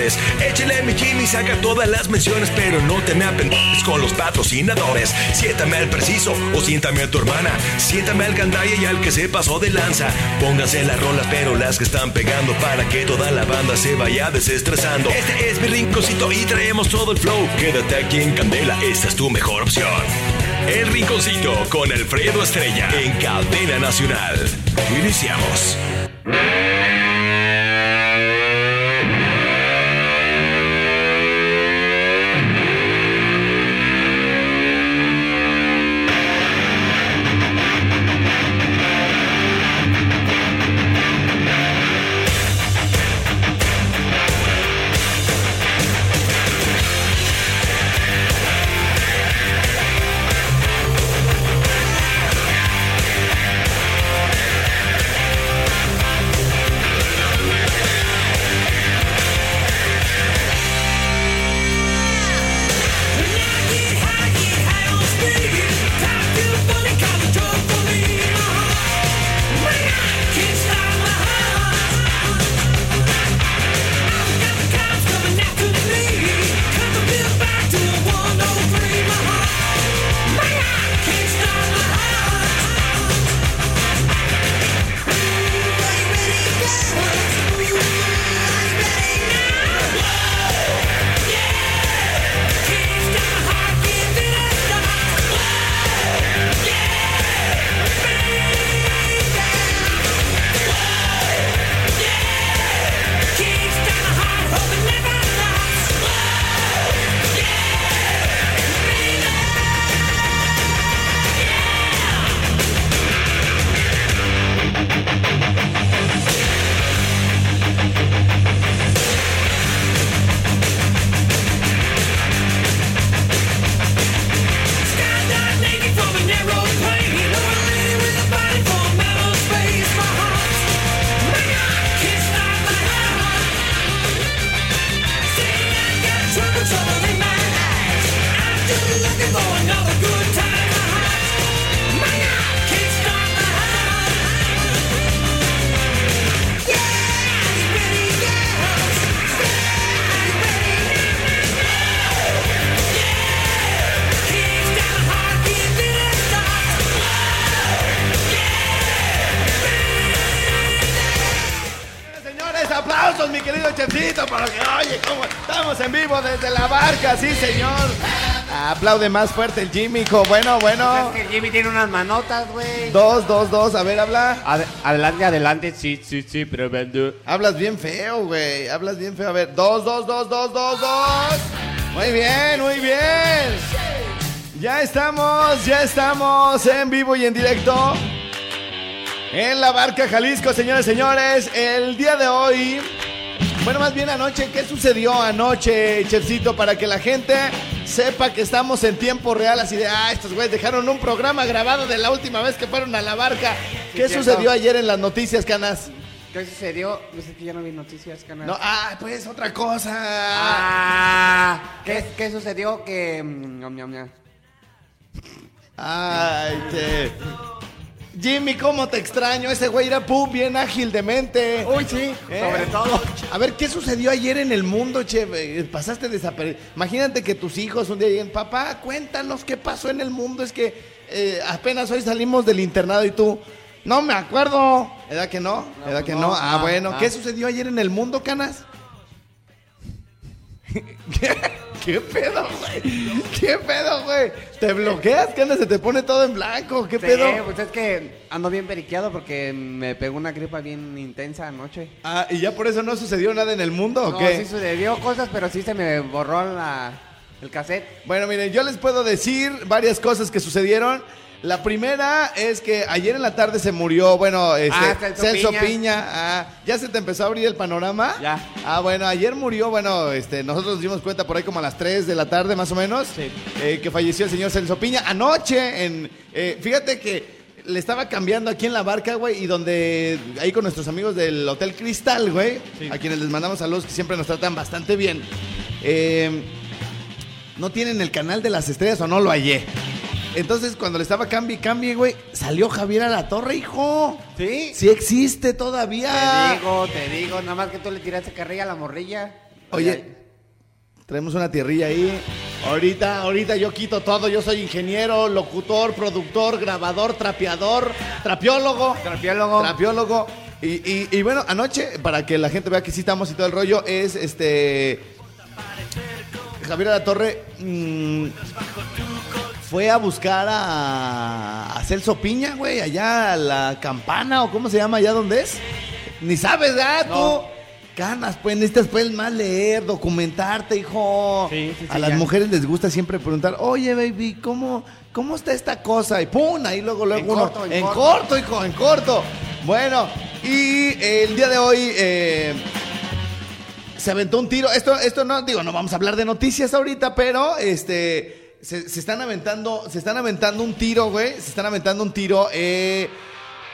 Échale mi Jimmy, saca todas las menciones, pero no te me apendejes con los patrocinadores. Siéntame al preciso o siéntame a tu hermana. Siéntame al gandaya y al que se pasó de lanza. Pónganse las rolas, pero las que están pegando para que toda la banda se vaya desestresando. Este es mi rinconcito y traemos todo el flow. Quédate aquí en Candela, esta es tu mejor opción. El Rinconcito con Alfredo Estrella en Cadena Nacional. Iniciamos. Aplaude más fuerte el Jimmy, hijo. Bueno, bueno. Es que Jimmy tiene unas manotas, güey. Dos, dos, dos. A ver, habla. Ade- adelante, adelante, sí, sí, sí, pero vendo. Hablas bien feo, güey. Hablas bien feo. A ver, dos, dos, dos, dos, dos, dos. Muy bien, muy bien. Ya estamos, ya estamos en vivo y en directo. En la barca Jalisco, señores, señores. El día de hoy. Bueno, más bien anoche, ¿qué sucedió anoche, Chefcito? Para que la gente sepa que estamos en tiempo real, así de, ah, estos güeyes dejaron un programa grabado de la última vez que fueron a la barca. ¿Qué cierto. sucedió ayer en las noticias, Canas? ¿Qué sucedió? No sé que ya no vi noticias, canal. No, ah, pues otra cosa. Ah, ¿qué, qué sucedió? Que. mm. Ay, te. Jimmy, ¿cómo te extraño? Ese güey era pum, bien ágil de mente. Uy, sí, ¿Eh? sobre todo. A ver, ¿qué sucedió ayer en el mundo, che? Eh, Pasaste desapercibido. Imagínate que tus hijos un día lleguen, papá, cuéntanos qué pasó en el mundo. Es que eh, apenas hoy salimos del internado y tú, no me acuerdo. ¿Edad que no? No, ¿Edad que no, no? Ah, no, bueno. no. ¿Qué sucedió ayer en el mundo, canas? ¿Qué, qué pedo, güey? ¿Qué pedo, güey? ¿Te bloqueas, canas? Se te pone todo en blanco. ¿Qué Sí, pedo? pues es que ando bien periqueado porque me pegó una gripa bien intensa anoche. Ah, ¿y ya por eso no sucedió nada en el mundo o No, qué? sí sucedió cosas, pero sí se me borró la, el cassette. Bueno, miren, yo les puedo decir varias cosas que sucedieron. La primera es que ayer en la tarde se murió, bueno, este, Ah, Celso Piña. Piña. Ah, ¿Ya se te empezó a abrir el panorama? Ya. Ah, bueno, ayer murió, bueno, este, nosotros nos dimos cuenta por ahí como a las 3 de la tarde más o menos, Sí. eh, que falleció el señor Celso Piña. Anoche, en, eh, fíjate que le estaba cambiando aquí en la barca, güey, y donde, ahí con nuestros amigos del Hotel Cristal, güey, a quienes les mandamos saludos que siempre nos tratan bastante bien. Eh, no tienen el canal de las estrellas o no lo hallé. Entonces, cuando le estaba cambie cambie, güey, salió Javier a la torre, hijo. ¿Sí? Sí existe Te todavía. digo, te digo, nada más que tú le tiraste carrilla a la morrilla. Oye, traemos una tierrilla ahí. Ahorita, ahorita yo quito todo. Yo soy ingeniero, locutor, productor, grabador, trapeador, trapiólogo. Trapiólogo. Trapiólogo. Y, y- y bueno, anoche, para que la gente vea que sí estamos y todo el rollo, es este. Javier a la Torre mm, fue a buscar a, a Celso Piña, güey, allá a la campana o cómo se llama, allá donde es. Ni sabes. No. Tú. Canas, pues necesitas pues más leer, documentarte, hijo. Sí, sí, sí, a las ya. mujeres les gusta siempre preguntar, oye, baby, ¿cómo, cómo está esta cosa? Y pum, ahí luego, luego En uno. corto, en en corto. corto, hijo, en corto. Bueno, y el día de hoy eh, se aventó un tiro. Esto, esto no, digo, no vamos a hablar de noticias ahorita, pero este. Se, se están aventando. Se están aventando un tiro, güey. Se están aventando un tiro. Eh,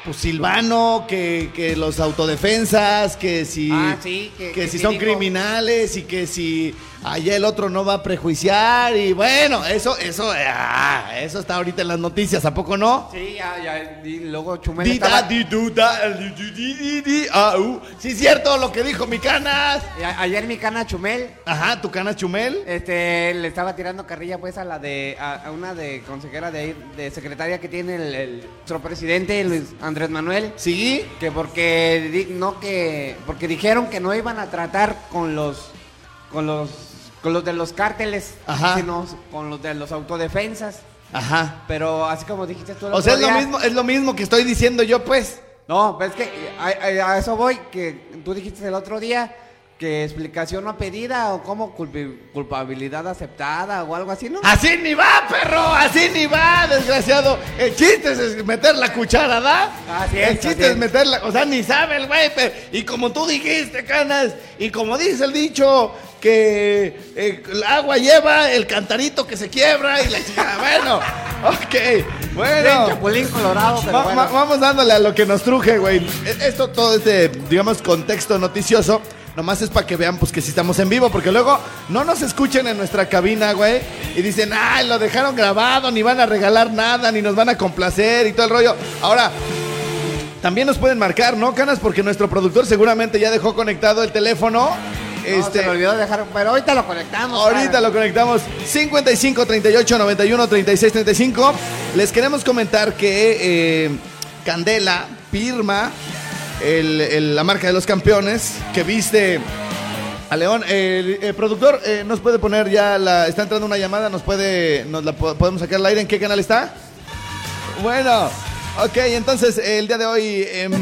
pues Silvano, que, que los autodefensas, que si. Ah, sí, que- que si sí son criminales y que si allá el otro no va a prejuiciar. Y bueno, eso, eso, ah, eso está ahorita en las noticias, ¿a poco no? Sí, ya, ya. Y luego Chumel estaba... di, du, da, di, di, di, di, di, ah, uh. Sí, cierto lo que dijo mi canas. a- Ayer mi cana Chumel Ajá, tu canas Chumel. Este, le estaba tirando carrilla pues a la de, a, a una de consejera de de secretaria que tiene el, el- nuestro presidente Luis Andrés Manuel, Sí. que porque no que, porque dijeron que no iban a tratar con los, con los, con los de los cárteles, Ajá. sino con los de los autodefensas, Ajá. pero así como dijiste tú el O sea, es lo mismo, es lo mismo que estoy diciendo yo, pues. No, es que a, a- a eso voy, que tú dijiste el otro día que explicación no pedida o como culpabilidad aceptada o algo así, ¿no? Así ni va, perro, así ni va, desgraciado. El chiste es meter la cuchara, ¿da? Así es, El chiste es es. meterla, o sea, ni sabe el güey, pero- y como tú dijiste, canas, y como dice el dicho, que eh, el agua lleva el cantarito que se quiebra y la chica, bueno, ok, bueno. Chapulín Colorado, pero Va- bueno. va- vamos dándole a lo que nos truje, güey. E- Esto, todo este, digamos, contexto noticioso, nomás es para que vean, pues, que sí estamos en vivo, porque luego no nos escuchen en nuestra cabina, güey, y dicen, ay, lo dejaron grabado, ni van a regalar nada, ni nos van a complacer y todo el rollo. Ahora, también nos pueden marcar, ¿no, Canas? Porque nuestro productor seguramente ya dejó conectado el teléfono. No, este, se me olvidó dejar, pero ahorita lo conectamos. Ahorita cara. lo conectamos 55 38 91 36 35. Les queremos comentar que eh, Candela, Pirma, el- la marca de los campeones, que viste a León. El, el productor eh, nos puede poner ya la. Está entrando una llamada, nos puede. La po- podemos sacar al aire. ¿En qué canal está? Bueno, ok, entonces el día de hoy em,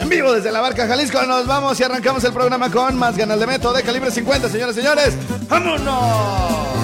en vivo desde la barca Jalisco nos vamos y arrancamos el programa con más ganas de meto de calibre 50, señores y señores. ¡Vámonos!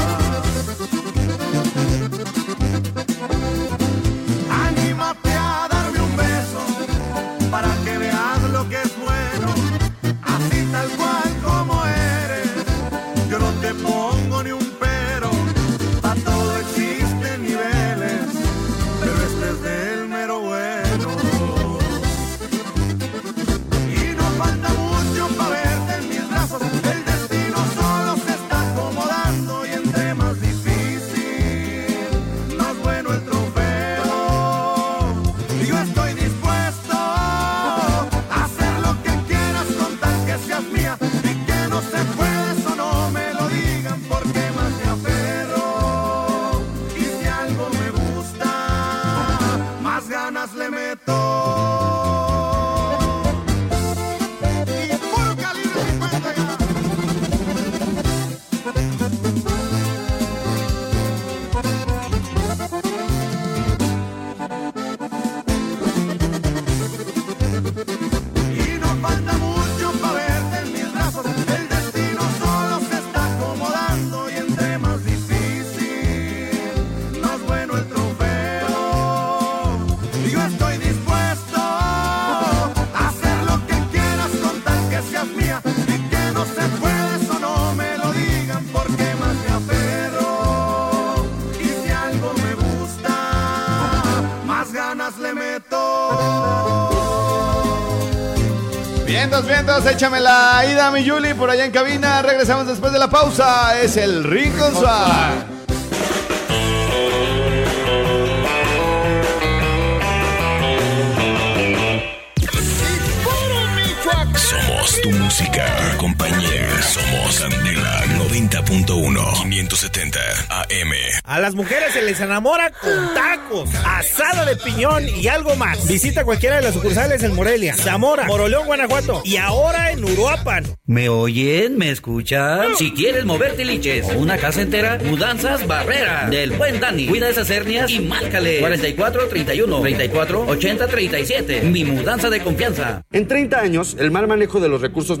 Vientos, vientos, échame la ida, mi Yuli, por allá en cabina. Regresamos después de la pausa. Es el Rincón Suave. Música, compañía. Somos Candela 90.1 570 AM. A las mujeres se les enamora con tacos, asada de piñón y algo más. Visita cualquiera de las sucursales en Morelia, Zamora, Moroleón, Guanajuato y ahora en Uruapan. ¿Me oyen? ¿Me escuchan? Si quieres moverte liches o una casa entera, Mudanzas Barrera del buen Dani. Cuida esas hernias y márcale 44 31 34 80 37. Mi mudanza de confianza. En 30 años, el mal manejo de los recursos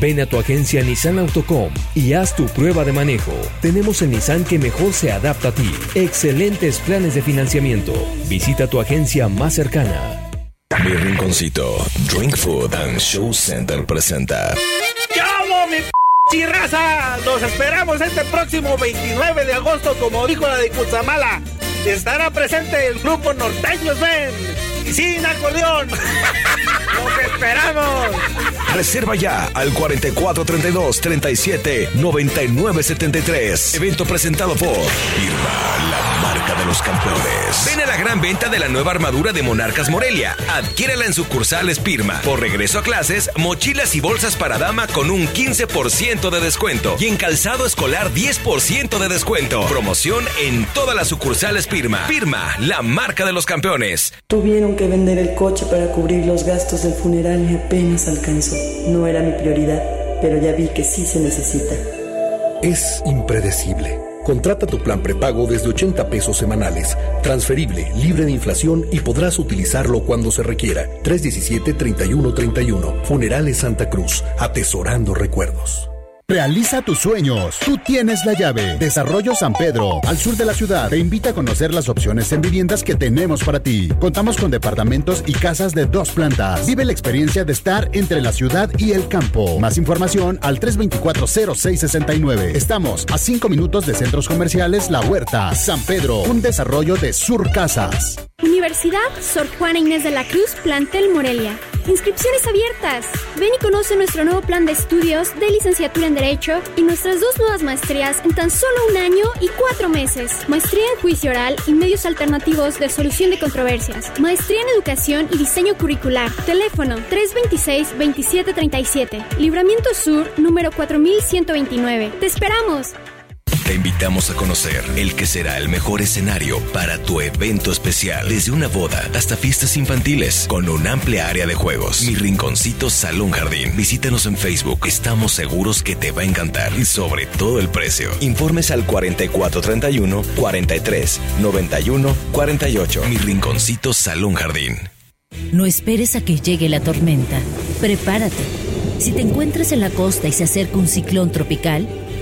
Ven a tu agencia Nissan Autocom y haz tu prueba de manejo. Tenemos el Nissan que mejor se adapta a ti. Excelentes planes de financiamiento. Visita tu agencia más cercana. Mi rinconcito, Drink Food and Show Center presenta. ¡Llamo mi chirraza! Nos esperamos este próximo 29 de agosto, como dijo la de Cutzamala. Estará presente el grupo Norteños Ven y sin acordeón. ¡Los esperamos! Reserva ya al 4432 37 99 73. Evento presentado por Irma, de los campeones. Ven a la gran venta de la nueva armadura de Monarcas Morelia. Adquiérela en sucursales Pirma. Por regreso a clases, mochilas y bolsas para dama con un 15% de descuento. Y en calzado escolar 10% de descuento. Promoción en todas las sucursales Pirma. Pirma, la marca de los campeones. Tuvieron que vender el coche para cubrir los gastos del funeral y apenas alcanzó. No era mi prioridad, pero ya vi que sí se necesita. Es impredecible. Contrata tu plan prepago desde 80 pesos semanales, transferible, libre de inflación y podrás utilizarlo cuando se requiera. 317-3131. Funerales Santa Cruz, atesorando recuerdos. Realiza tus sueños. Tú tienes la llave. Desarrollo San Pedro, al sur de la ciudad, te invita a conocer las opciones en viviendas que tenemos para ti. Contamos con departamentos y casas de dos plantas. Vive la experiencia de estar entre la ciudad y el campo. Más información al 324-0669. Estamos a 5 minutos de centros comerciales La Huerta. San Pedro, un desarrollo de Sur Casas. Universidad Sor Juana Inés de la Cruz, Plantel Morelia. Inscripciones abiertas. Ven y conoce nuestro nuevo plan de estudios de licenciatura en Derecho y nuestras dos nuevas maestrías en tan solo un año y cuatro meses. Maestría en Juicio Oral y Medios Alternativos de Solución de Controversias. Maestría en Educación y Diseño Curricular. Teléfono 326-2737. Libramiento Sur, número 4129. ¡Te esperamos! Te invitamos a conocer el que será el mejor escenario para tu evento especial, desde una boda hasta fiestas infantiles, con una amplia área de juegos. Mi rinconcito Salón Jardín. Visítanos en Facebook. Estamos seguros que te va a encantar y sobre todo el precio. Informes al 4431 43 91 48. Mi rinconcito Salón Jardín. No esperes a que llegue la tormenta. Prepárate. Si te encuentras en la costa y se acerca un ciclón tropical,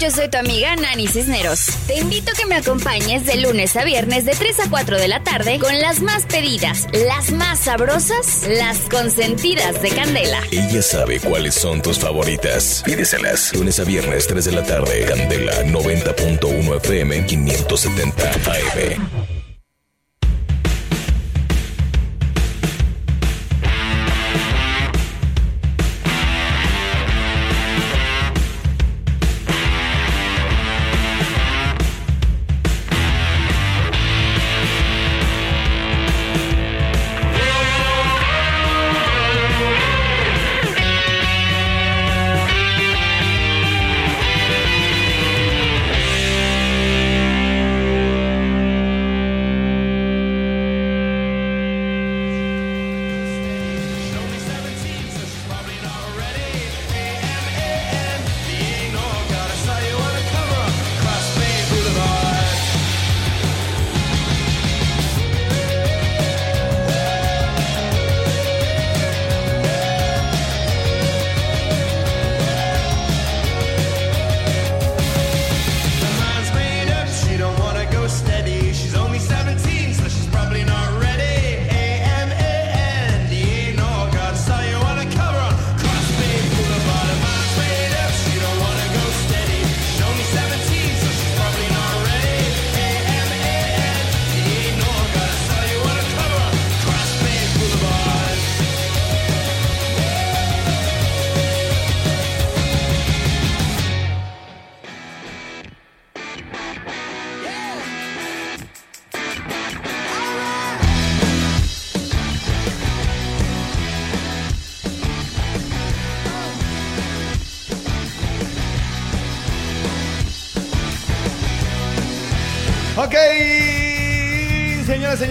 Yo soy tu amiga Nani Cisneros. Te invito a que me acompañes de lunes a viernes de 3 a 4 de la tarde con las más pedidas, las más sabrosas, las consentidas de Candela. Ella sabe cuáles son tus favoritas. Pídeselas. Lunes a viernes, 3 de la tarde. Candela 90.1 FM 570 AM.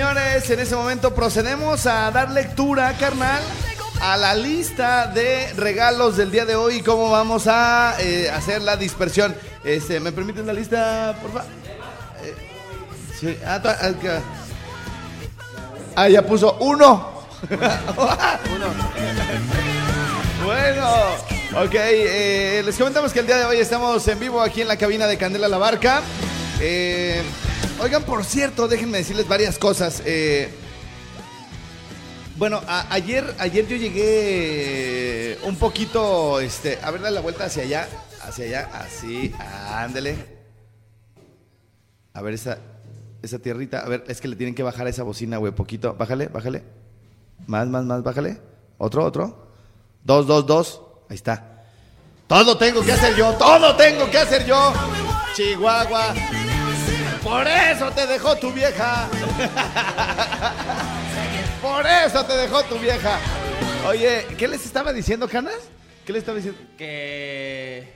Señores, en ese momento procedemos a dar lectura, carnal, a la lista de regalos del día de hoy y cómo vamos a eh, hacer la dispersión. Este, ¿Me permiten la lista, por favor? Eh, sí, ah, ah, ah, ya puso uno. Bueno, ok, eh, les comentamos que el día de hoy estamos en vivo aquí en la cabina de Candela La Barca. Eh, oigan, por cierto, déjenme decirles varias cosas. Eh, bueno, ayer, ayer yo llegué un poquito, este, a ver, dale la vuelta hacia allá, hacia allá, así, ándele. A ver esa, esa tierrita, a ver, es que le tienen que bajar a esa bocina, güey, poquito, bájale, bájale. Más, más, más, bájale. Otro, otro. Dos, dos, dos. Ahí está. Todo tengo que hacer yo, todo tengo que hacer yo. Chihuahua. Por eso te dejó tu vieja. Por eso te dejó tu vieja. Oye, ¿qué les estaba diciendo, Canas? ¿Qué les estaba diciendo? Que.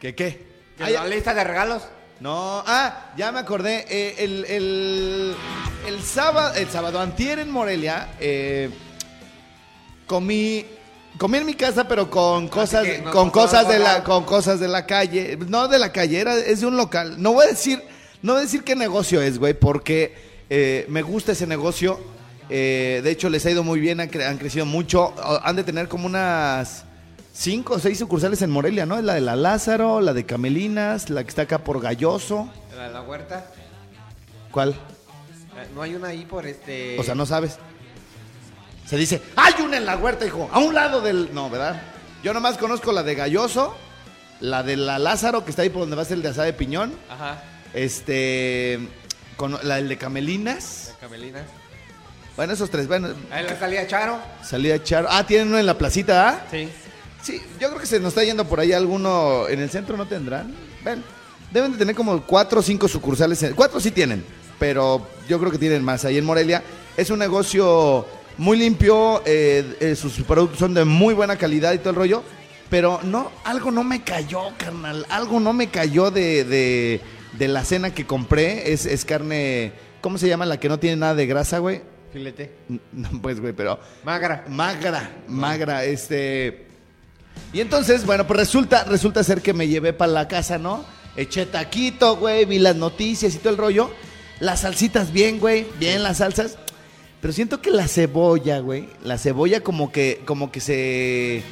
¿Qué qué? que la lista de regalos. No, ah, ya me acordé. eh, el, el, el sábado, el sábado, antier en Morelia, eh, comí, comí en mi casa, pero con cosas, que con cosas de la, con cosas de la calle. No de la calle, era, es de un local. No voy a decir, no voy a decir qué negocio es, güey, porque eh, me gusta ese negocio. Eh, de hecho, les ha ido muy bien, han, cre- han crecido mucho. Han de tener como unas cinco o seis sucursales en Morelia, ¿no? Es la de la Lázaro, la de Camelinas, la que está acá por Galloso. La, la huerta. ¿Cuál? Eh, No hay una ahí por este. O sea, no sabes. Se dice, hay una en la huerta, hijo, a un lado del... No, ¿verdad? Yo nomás conozco la de Galloso, la de la Lázaro, que está ahí por donde va a ser el de asada de piñón. Ajá. Este... Con la el de Camelinas. De Camelina. Bueno, esos tres. Bueno, Ahí la salía Charo. salía Charo. Ah, tienen uno en la placita, ¿ah? Sí. Sí, yo creo que se nos está yendo por ahí alguno. En el centro no tendrán. Ven, deben de tener como cuatro o cinco sucursales. en- Cuatro sí tienen, pero yo creo que tienen más. Ahí en Morelia es un negocio muy limpio. eh, eh, sus productos son de muy buena calidad y todo el rollo. Pero no, algo no me cayó, carnal. Algo no me cayó de, de, de la cena que compré. Es, es carne. ¿Cómo se llama la que no tiene nada de grasa, güey? Filete. No, pues, güey, pero. Magra. Magra, magra, este. Y entonces, bueno, pues resulta, resulta ser que me llevé para la casa, ¿no? Eché taquito, güey, vi las noticias y todo el rollo. Las salsitas bien, güey, bien las salsas. Pero siento que la cebolla, güey, la cebolla como que, como que se...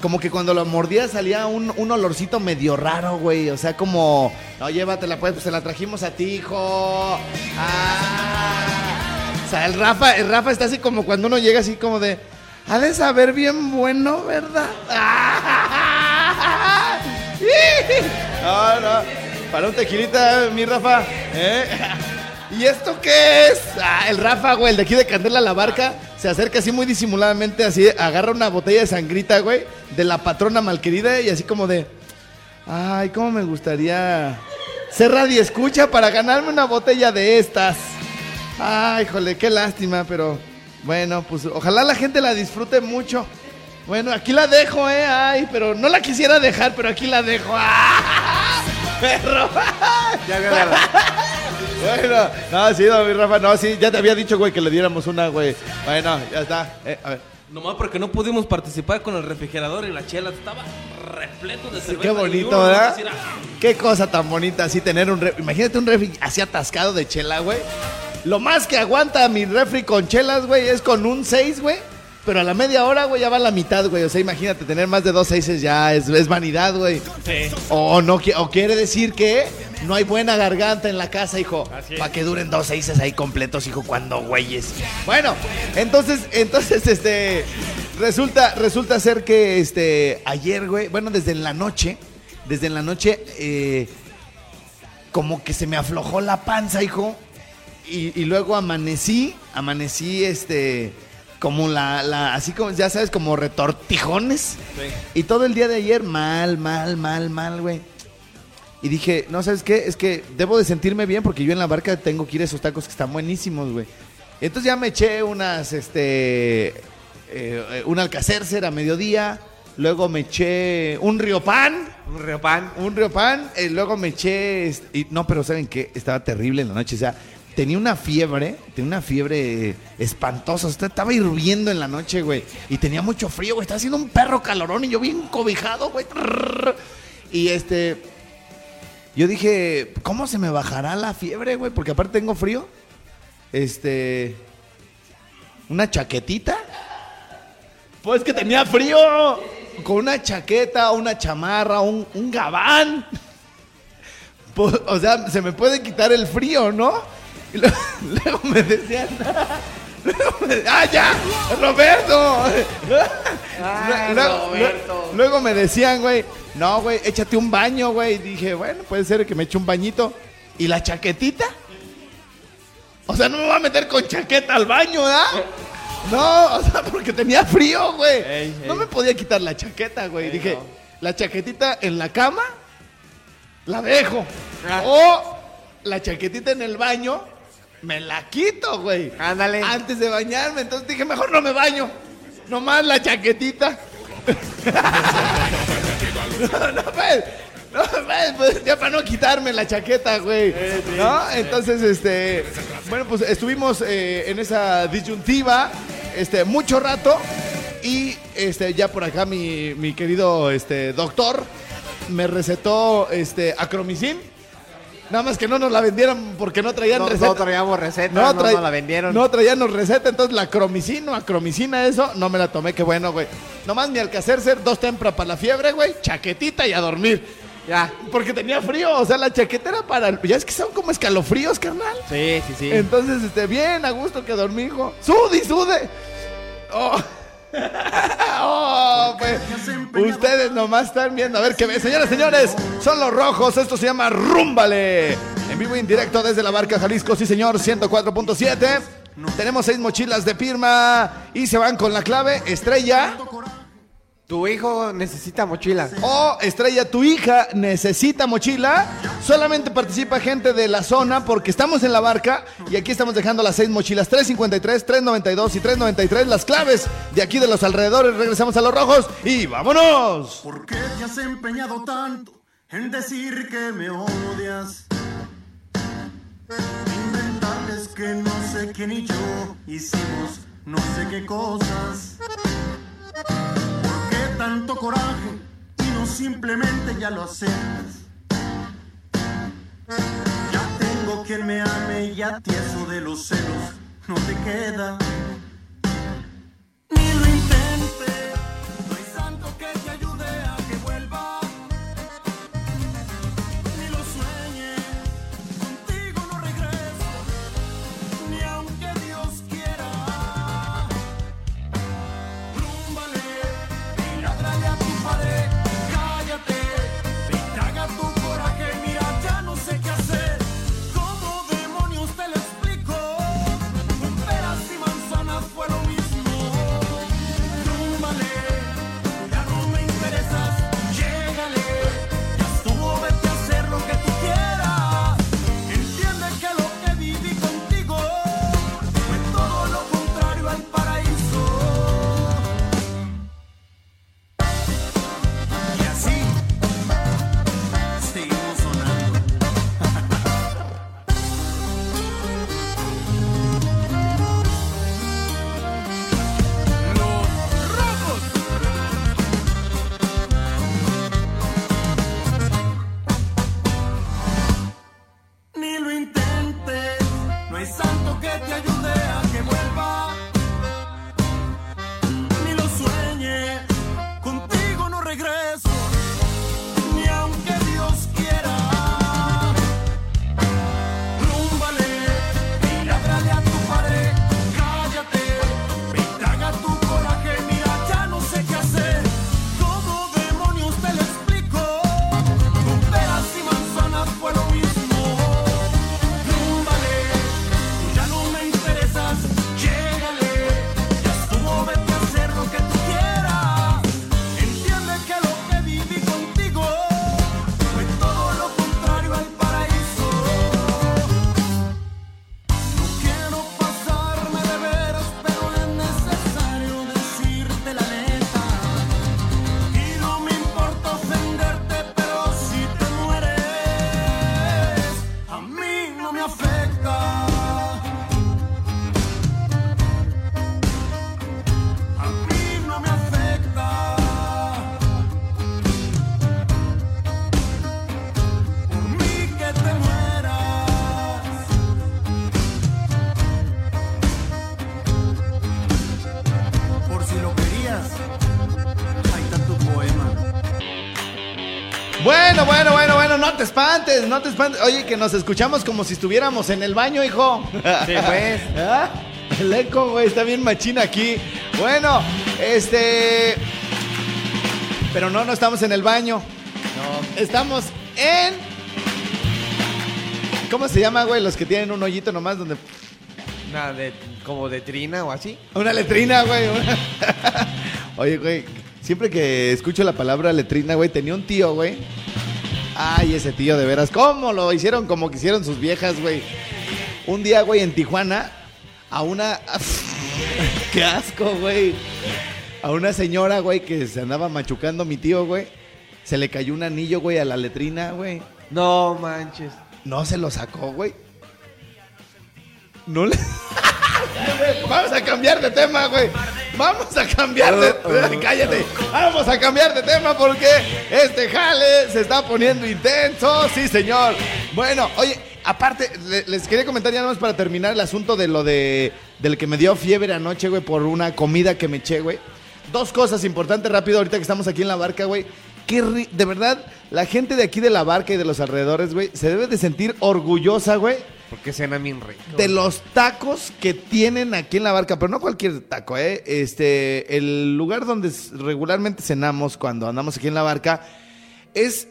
Como que cuando la mordía salía un, un olorcito medio raro, güey. O sea, como... No, llévatela, pues, pues se la trajimos a ti, hijo. Ah. O sea, el Rafa, el Rafa está así como cuando uno llega así como de... Ha de saber bien bueno, ¿verdad? No, no. Para un tequilita, mi Rafa. ¿eh? ¿Y esto qué es? Ah, el Rafa, güey, el de aquí de Candela la Barca, se acerca así muy disimuladamente, así, agarra una botella de sangrita, güey, de la patrona malquerida y así como de... Ay, cómo me gustaría ser radio escucha para ganarme una botella de estas. Ay, jole, qué lástima, pero bueno, pues ojalá la gente la disfrute mucho. Bueno, aquí la dejo, eh. Ay, pero no la quisiera dejar, pero aquí la dejo. ¡Ah! Perro. Ya la- Bueno, no, sí, no, mi Rafa, no, sí, ya te había dicho, güey, que le diéramos una, güey. Bueno, ya está. Eh, a ver. Nomás porque no pudimos participar con el refrigerador y la chela estaba repleto de cerveza. Qué bonito, uno ¿verdad? Qué cosa tan bonita así tener un refri. Imagínate un refri así atascado de chela, güey. Lo más que aguanta mi refri con chelas, güey, es con un 6, güey. Pero a la media hora, güey, ya va a la mitad, güey. O sea, imagínate, tener más de dos seises ya es, es vanidad, güey. Sí. O, no, o quiere decir que no hay buena garganta en la casa, hijo. Para que duren dos seises ahí completos, hijo, cuando güeyes. Bueno, entonces, entonces, este. Resulta, resulta ser que este. Ayer, güey. Bueno, desde en la noche. Desde en la noche. eh, como que se me aflojó la panza, hijo. Y, y luego amanecí. Amanecí, este. Como la, la. Así como, ya sabes, como retortijones. Y todo el día de ayer, mal, mal, mal, mal, güey. Y dije, no, ¿sabes qué? Es que debo de sentirme bien porque yo en la barca tengo que ir a esos tacos que están buenísimos, güey. Entonces ya me eché unas, este, eh, eh, un alcacercer a mediodía, luego me eché un riopan. Un riopan. Un riopan, eh, luego me eché... y, no, pero ¿saben qué? Estaba terrible en la noche, o sea, tenía una fiebre, tenía una fiebre espantosa, estaba hirviendo en la noche, güey, y tenía mucho frío, güey, estaba haciendo un perro calorón y yo bien cobijado, güey. Y este... Yo dije, ¿cómo se me bajará la fiebre, güey? Porque aparte tengo frío. Este... Una chaquetita. Pues que tenía frío. Con una chaqueta, una chamarra, un, un gabán. Pues, o sea, se me puede quitar el frío, ¿no? Y luego, luego me decían. luego me- ¡Ah, ya! ¡Roberto! Ay, Luego- Roberto. Luego me decían, güey, no, güey, échate un baño, güey. Y dije, bueno, puede ser que me eche un bañito. ¿Y la chaquetita? O sea, no me voy a meter con chaqueta al baño, ¿verdad? No, o sea, porque tenía frío, güey. No me podía quitar la chaqueta, güey. Dije, la chaquetita en la cama, la dejo. O la chaquetita en el baño, me la quito, güey. Ándale. Antes de bañarme. Entonces dije, mejor no me baño. Nomás la chaquetita. no, no, pues, no, pues, pues, ya para no quitarme la chaqueta, güey. ¿No? Entonces, este, bueno, pues estuvimos eh, en esa disyuntiva, este, mucho rato. Y este, ya por acá mi, mi querido este, doctor me recetó este, acromicin. Nada más que no nos la vendieron porque no traían No, receta. no traíamos receta, no, traí- nos la vendieron. No traían receta, entonces la cromicina, acromicina, eso, no me la tomé, qué bueno, güey. Nomás mi alcacercer, dos tempras para la fiebre, güey, chaquetita y a dormir. Ya. Porque tenía frío, o sea, la chaqueta era para... el- Ya es que son como escalofríos, carnal. Sí, sí, sí. Entonces, este, bien, a gusto que dormí, hijo. ¡Sude y sude! ¡Oh! ¡Oh, pues! Ustedes nomás están viendo. A ver qué ve. Señoras, señores, son los rojos. Esto se llama Rúmbale. En vivo y en directo desde la barca Jalisco. Sí, señor, 104.7. Tenemos seis mochilas de firma y se van con la clave Estrella. Tu hijo necesita mochila. O Estrella, tu hija necesita mochila. Solamente participa gente de la zona porque estamos en la barca y aquí estamos dejando las seis mochilas. 353, 392 y 393. Las claves de aquí de los alrededores. Regresamos a los rojos y vámonos. ¿Por qué te has empeñado tanto en decir que me odias? Inventarles que no sé quién y yo hicimos no sé qué cosas. ¿Por qué tanto coraje y no simplemente ya lo aceptas? Quien me ame y a ti eso de los celos no te queda. Bueno, bueno, bueno, bueno, no te espantes, no te espantes. Oye, que nos escuchamos como si estuviéramos en el baño, hijo. Sí, pues. ¿Ah? El eco, güey, está bien machina aquí. Bueno, este... Pero no, no estamos en el baño. No. Estamos en... ¿Cómo se llama, güey? Los que tienen un hoyito nomás donde... Nada de, como de trina o así. Una letrina, güey. una- Oye, güey, siempre que escucho la palabra letrina, güey, tenía un tío, güey. Ay, ese tío, de veras. ¿Cómo lo hicieron como quisieron sus viejas, güey? Un día, güey, en Tijuana, a una... ¡Qué asco, güey! A una señora, güey, que se andaba machucando mi tío, güey. Se le cayó un anillo, güey, a la letrina, güey. No manches. No se lo sacó, güey. No le... Vamos a cambiar de tema, güey. Vamos a cambiar de... Cállate. Vamos a cambiar de tema porque este jale se está poniendo intenso. Sí, señor. Bueno, oye, aparte, le- les quería comentar ya nada más para terminar el asunto de lo de... Del que me dio fiebre anoche, güey, por una comida que me eché, güey. Dos cosas importantes rápido ahorita que estamos aquí en la barca, güey. Qué ri- de verdad, la gente de aquí de la barca y de los alrededores, güey, se debe de sentir orgullosa, güey, Porque cena bien rico. de los tacos que tienen aquí en la barca, pero no cualquier taco, ¿eh? Este, el lugar donde regularmente cenamos cuando andamos aquí en la barca es...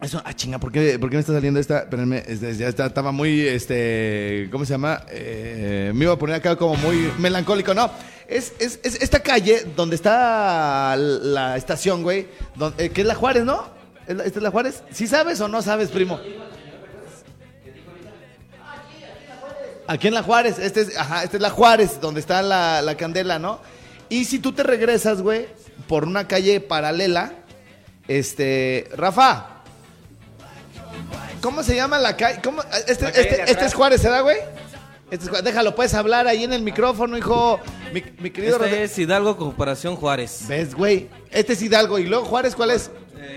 Eso, ah, chinga, ¿por qué, por qué me está saliendo esta? Espérenme, ya estaba muy, este, ¿cómo se llama? Eh, me iba a poner acá como muy melancólico, no. Es, es, es esta calle donde está la estación, güey, don- eh, que es la Juárez, ¿no? ¿Es la- ¿Esta es la Juárez? ¿Sí sabes o no sabes, primo? Aquí en la Juárez, este es, ajá, esta es la Juárez, donde está la, la candela, ¿no? Y si tú te regresas, güey, por una calle paralela, este, Rafa, ¿cómo se llama la calle? ¿Cómo? Este, La calle este, este es Juárez, ¿verdad, güey? Este es Juárez. Déjalo, puedes hablar ahí en el micrófono, hijo. Mi, mi querido Este Rafa. es Hidalgo Comparación Juárez. ¿Ves, güey? Este es Hidalgo. ¿Y luego Juárez cuál es? Eh,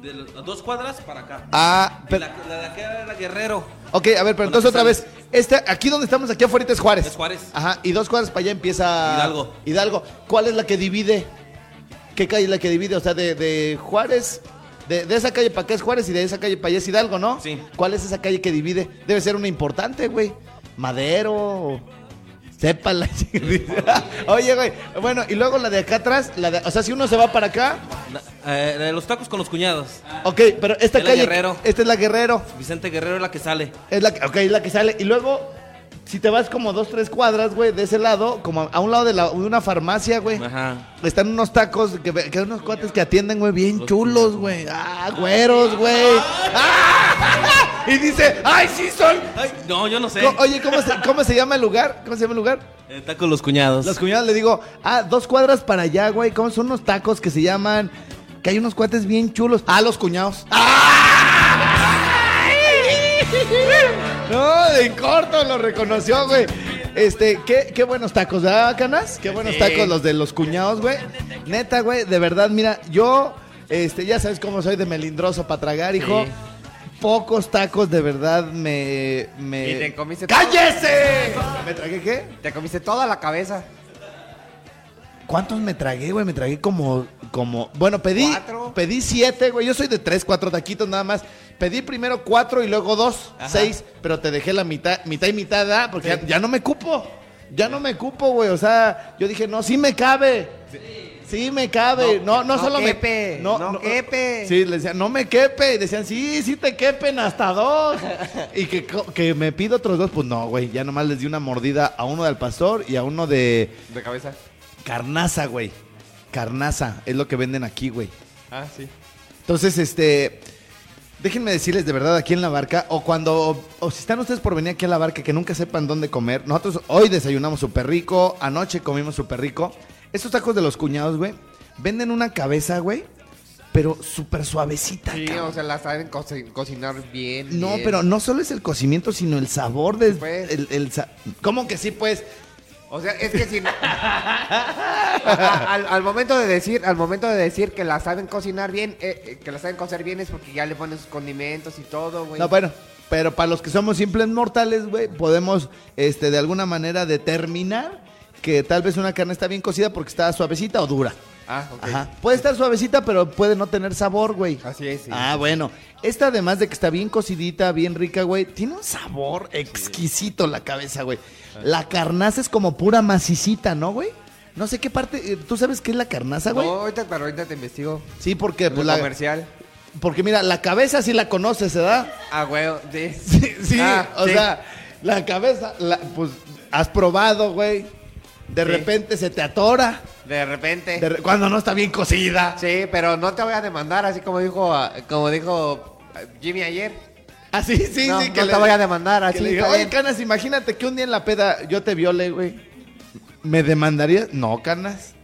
de las dos cuadras para acá. Ah, pero- la, la de acá era Guerrero. Ok, a ver, pero entonces otra vez. Este, aquí donde estamos, aquí afuera es Juárez. Es Juárez. Ajá, y dos cuadras para allá empieza. Hidalgo. Hidalgo. ¿Cuál es la que divide? ¿Qué calle es la que divide? O sea, de, de Juárez. De, de esa calle para acá es Juárez y de esa calle para allá es Hidalgo, ¿no? Sí. ¿Cuál es esa calle que divide? Debe ser una importante, güey. Madero. o- Sépala. Oye, güey. Bueno, y luego la de acá atrás. La de, o sea, si uno se va para acá. La- eh, la de los tacos con los cuñados. Ok, pero esta Es la calle. Guerrero. Esta es la Guerrero. Vicente Guerrero es la que sale. Es la que, ok, es la que sale. Y luego, si te vas como dos, tres cuadras, güey, de ese lado, como a un lado de, la- de una farmacia, güey, Ajá. están unos tacos, que, que hay unos cuates que atienden, güey, bien chulos, güey. Ah, güeros, güey. ¡Ah! Y dice, ¡ay, sí son! Ay, no, yo no sé. Co- Oye, ¿cómo se, ¿cómo se llama el lugar? ¿Cómo se llama el lugar? Eh, tacos los cuñados. Los cuñados le digo, ah, dos cuadras para allá, güey. ¿Cómo son unos tacos que se llaman? Que hay unos cuates bien chulos. Ah, los cuñados. No, de corto lo reconoció, güey. Este, qué, qué buenos tacos, ¿verdad, Canas? Qué buenos tacos los de los cuñados, güey. Neta, güey, de verdad, mira, yo, este, ya sabes cómo soy de melindroso para tragar, hijo. Sí. Pocos tacos de verdad me. me... Y te comiste ¡Cállese! ¿Me tragué qué? Te comiste toda la cabeza. ¿Cuántos me tragué, güey? Me tragué como, como, bueno, pedí, ¿Cuatro? pedí siete, güey. Yo soy de tres, cuatro taquitos nada más. Pedí primero cuatro y luego dos, Ajá. seis, pero te dejé la mitad, mitad y mitad. Porque ya, ya no me cupo, ya no me cupo, güey. O sea, yo dije, no, sí me cabe. Sí me cabe, no, no, no solo quepe, me... no quepe. Sí, le decían, no me quepe. Y decían, sí, sí te quepen hasta dos. y que, que me pido otros dos, pues no, güey. Ya nomás les di una mordida a uno del pastor y a uno de... De cabeza. Carnaza, güey. Carnaza es lo que venden aquí, güey. Ah, sí. Entonces, este. Déjenme decirles de verdad aquí en la barca, o cuando, o si están ustedes por venir aquí a la barca que nunca sepan dónde comer, nosotros hoy desayunamos súper rico, anoche comimos súper rico. Estos tacos de los cuñados, güey, venden una cabeza, güey, pero súper suavecita, Sí, cabrón. o sea, la saben coci- cocinar bien. No, bien. pero no solo es el cocimiento, sino el sabor de... Pues. El, el sa- ¿Cómo que sí, pues? O sea, es que si al, al momento de decir, al momento de decir que la saben cocinar bien, eh, eh, que la saben cocer bien es porque ya le ponen sus condimentos y todo, güey. No, bueno, pero para los que somos simples mortales, güey, podemos, este, de alguna manera determinar que tal vez una carne está bien cocida porque está suavecita o dura. Ah, ok. Ajá. Puede estar suavecita, pero puede no tener sabor, güey. Así es, sí. Ah, bueno. Esta, además de que está bien cocidita, bien rica, güey, tiene un sabor exquisito la cabeza, güey. La carnaza es como pura macicita, ¿no, güey? No sé qué parte. eh, ¿Tú sabes qué es la carnaza, güey? No, ahorita, pero ahorita te investigo. Sí, porque pues, la, comercial. porque mira, la cabeza sí la conoces, ¿verdad? Ah, güey, sí. Sí, sí, Ah, o sí. sea, la cabeza, la- pues has probado, güey. De Sí. repente se te atora. De repente. de re- cuando no está bien cocida. Sí, pero no te voy a demandar, así como dijo, ah, como dijo ah, Jimmy ayer. Ah, sí, sí, no, sí. no te voy a demandar, así que Oye, bien". Canas, imagínate que un día en la peda yo te viole, güey. ¿Me demandarías? No, Canas.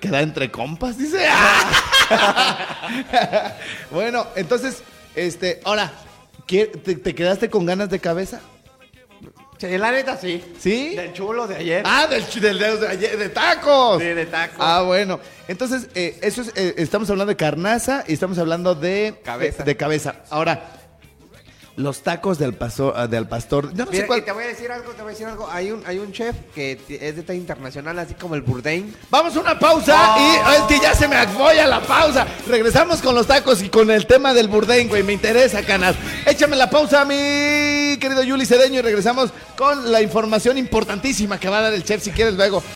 Queda entre compas, dice. Ah. bueno, entonces, este, ahora, ¿qué- te, te quedaste con ganas de cabeza? Sí, la neta sí. ¿Sí? Del chulo de ayer. Ah, del, del dedo de, ayer, de tacos. Sí, de tacos. Ah, bueno. Entonces, eh, eso es, eh, estamos hablando de carnaza y estamos hablando de Cabeza. De, de cabeza. Ahora, los tacos del pastor, ah, del pastor. Yo no Mira, sé cuál. y te voy a decir algo, te voy a decir algo. Hay un, hay un chef que es de talla internacional, así como el Bourdain. Vamos a una pausa y ay, es que ya se me apoya la pausa. Regresamos con los tacos y con el tema del Burdain, güey. Me interesa, canas. Échame la pausa, mi querido Yuli Cedeño, y regresamos con la información importantísima que va a dar el chef si quieres luego.